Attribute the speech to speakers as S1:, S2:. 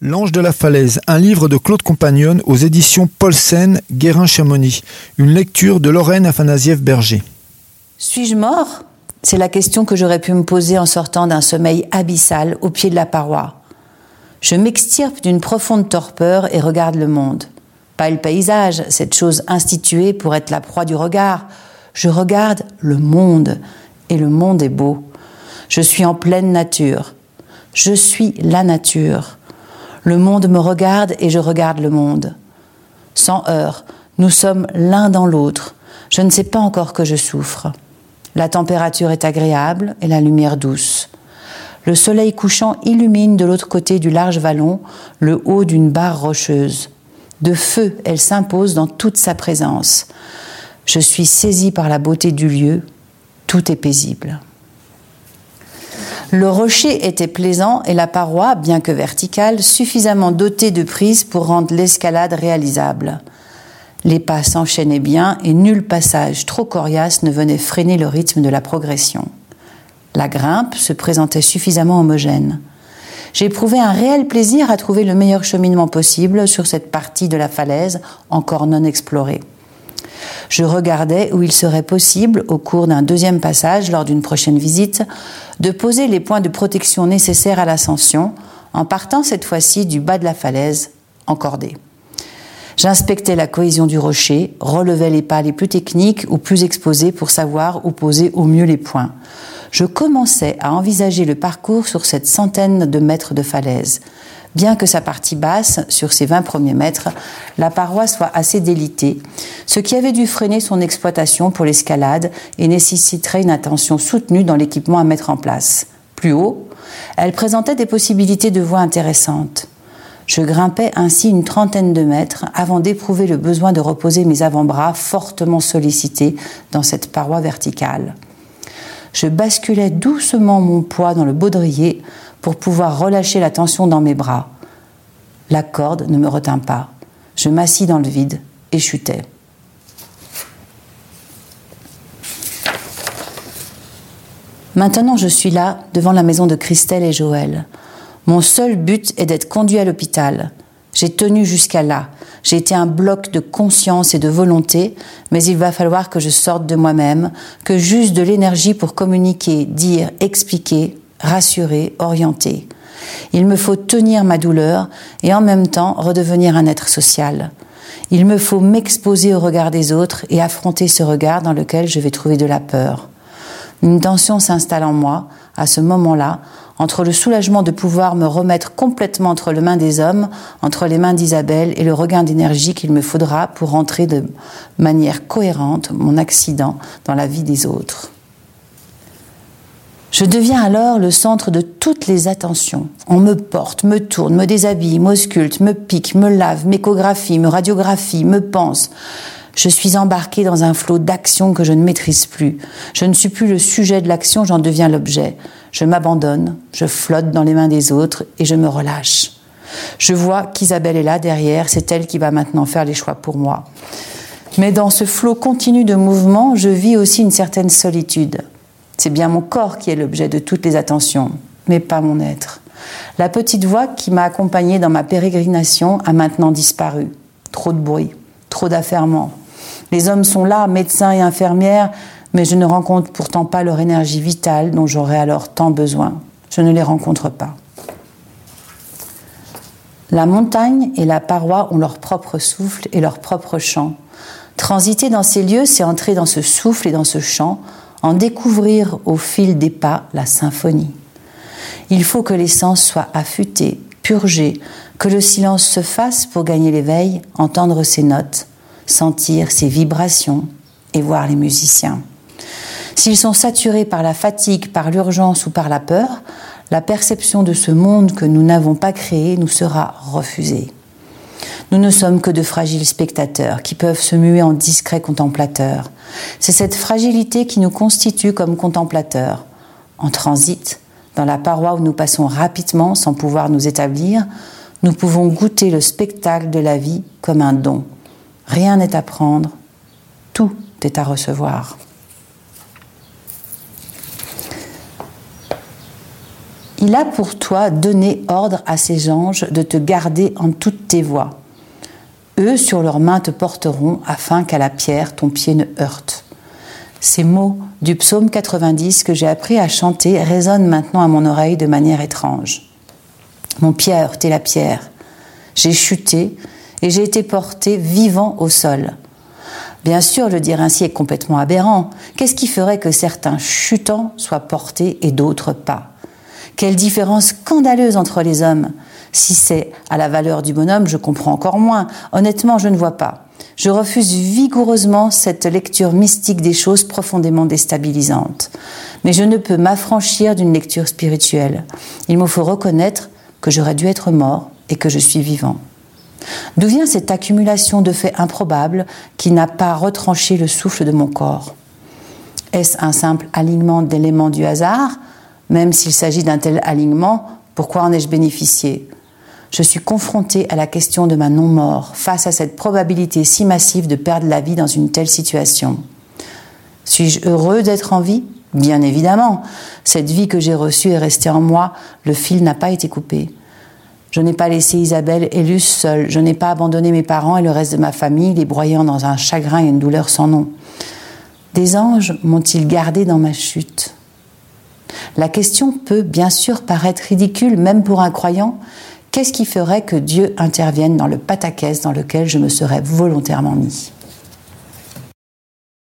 S1: L'Ange de la Falaise, un livre de Claude Compagnon aux éditions Paulsen, Guérin-Chamonix. Une lecture de Lorraine Afanasiev-Berger.
S2: Suis-je mort? C'est la question que j'aurais pu me poser en sortant d'un sommeil abyssal au pied de la paroi. Je m'extirpe d'une profonde torpeur et regarde le monde. Pas le paysage, cette chose instituée pour être la proie du regard. Je regarde le monde, et le monde est beau. Je suis en pleine nature. Je suis la nature. Le monde me regarde et je regarde le monde. Sans heurts, nous sommes l'un dans l'autre. Je ne sais pas encore que je souffre. La température est agréable et la lumière douce. Le soleil couchant illumine de l'autre côté du large vallon le haut d'une barre rocheuse. De feu, elle s'impose dans toute sa présence. Je suis saisi par la beauté du lieu. Tout est paisible. Le rocher était plaisant et la paroi, bien que verticale, suffisamment dotée de prises pour rendre l'escalade réalisable. Les pas s'enchaînaient bien et nul passage trop coriace ne venait freiner le rythme de la progression. La grimpe se présentait suffisamment homogène. J'éprouvais un réel plaisir à trouver le meilleur cheminement possible sur cette partie de la falaise encore non explorée. Je regardais où il serait possible, au cours d'un deuxième passage lors d'une prochaine visite, de poser les points de protection nécessaires à l'ascension, en partant cette fois-ci du bas de la falaise, encordé. J'inspectais la cohésion du rocher, relevais les pas les plus techniques ou plus exposés pour savoir où poser au mieux les points. Je commençais à envisager le parcours sur cette centaine de mètres de falaise bien que sa partie basse, sur ses 20 premiers mètres, la paroi soit assez délitée, ce qui avait dû freiner son exploitation pour l'escalade et nécessiterait une attention soutenue dans l'équipement à mettre en place. Plus haut, elle présentait des possibilités de voie intéressantes. Je grimpais ainsi une trentaine de mètres avant d'éprouver le besoin de reposer mes avant-bras fortement sollicités dans cette paroi verticale. Je basculais doucement mon poids dans le baudrier pour pouvoir relâcher la tension dans mes bras. La corde ne me retint pas. Je m'assis dans le vide et chutais. Maintenant, je suis là, devant la maison de Christelle et Joël. Mon seul but est d'être conduit à l'hôpital. J'ai tenu jusqu'à là. J'ai été un bloc de conscience et de volonté, mais il va falloir que je sorte de moi-même, que j'use de l'énergie pour communiquer, dire, expliquer, rassuré, orienté. Il me faut tenir ma douleur et en même temps redevenir un être social. Il me faut m'exposer au regard des autres et affronter ce regard dans lequel je vais trouver de la peur. Une tension s'installe en moi, à ce moment-là, entre le soulagement de pouvoir me remettre complètement entre les mains des hommes, entre les mains d'Isabelle et le regain d'énergie qu'il me faudra pour rentrer de manière cohérente mon accident dans la vie des autres. Je deviens alors le centre de toutes les attentions. On me porte, me tourne, me déshabille, m'ausculte, me pique, me lave, m'échographie, me radiographie, me pense. Je suis embarqué dans un flot d'action que je ne maîtrise plus. Je ne suis plus le sujet de l'action, j'en deviens l'objet. Je m'abandonne, je flotte dans les mains des autres et je me relâche. Je vois qu'Isabelle est là derrière, c'est elle qui va maintenant faire les choix pour moi. Mais dans ce flot continu de mouvement, je vis aussi une certaine solitude. C'est bien mon corps qui est l'objet de toutes les attentions, mais pas mon être. La petite voix qui m'a accompagnée dans ma pérégrination a maintenant disparu. Trop de bruit, trop d'affairement. Les hommes sont là, médecins et infirmières, mais je ne rencontre pourtant pas leur énergie vitale dont j'aurais alors tant besoin. Je ne les rencontre pas. La montagne et la paroi ont leur propre souffle et leur propre chant. Transiter dans ces lieux, c'est entrer dans ce souffle et dans ce chant, en découvrir au fil des pas la symphonie. Il faut que les sens soient affûtés, purgés, que le silence se fasse pour gagner l'éveil, entendre ses notes, sentir ses vibrations et voir les musiciens. S'ils sont saturés par la fatigue, par l'urgence ou par la peur, la perception de ce monde que nous n'avons pas créé nous sera refusée. Nous ne sommes que de fragiles spectateurs qui peuvent se muer en discrets contemplateurs. C'est cette fragilité qui nous constitue comme contemplateurs. En transit, dans la paroi où nous passons rapidement sans pouvoir nous établir, nous pouvons goûter le spectacle de la vie comme un don. Rien n'est à prendre, tout est à recevoir. Il a pour toi donné ordre à ses anges de te garder en toutes tes voies. Eux sur leurs mains te porteront afin qu'à la pierre ton pied ne heurte. Ces mots du psaume 90 que j'ai appris à chanter résonnent maintenant à mon oreille de manière étrange. Mon pied a heurté la pierre. J'ai chuté et j'ai été porté vivant au sol. Bien sûr, le dire ainsi est complètement aberrant. Qu'est-ce qui ferait que certains chutants soient portés et d'autres pas? Quelle différence scandaleuse entre les hommes Si c'est à la valeur du bonhomme, je comprends encore moins. Honnêtement, je ne vois pas. Je refuse vigoureusement cette lecture mystique des choses profondément déstabilisantes. Mais je ne peux m'affranchir d'une lecture spirituelle. Il me faut reconnaître que j'aurais dû être mort et que je suis vivant. D'où vient cette accumulation de faits improbables qui n'a pas retranché le souffle de mon corps? Est-ce un simple alignement d'éléments du hasard? Même s'il s'agit d'un tel alignement, pourquoi en ai-je bénéficié? Je suis confronté à la question de ma non-mort face à cette probabilité si massive de perdre la vie dans une telle situation. Suis-je heureux d'être en vie? Bien évidemment. Cette vie que j'ai reçue est restée en moi, le fil n'a pas été coupé. Je n'ai pas laissé Isabelle et Luce seules. Je n'ai pas abandonné mes parents et le reste de ma famille, les broyant dans un chagrin et une douleur sans nom. Des anges m'ont-ils gardé dans ma chute? La question peut bien sûr paraître ridicule, même pour un croyant. Qu'est-ce qui ferait que Dieu intervienne dans le pataquès dans lequel je me serais volontairement mis?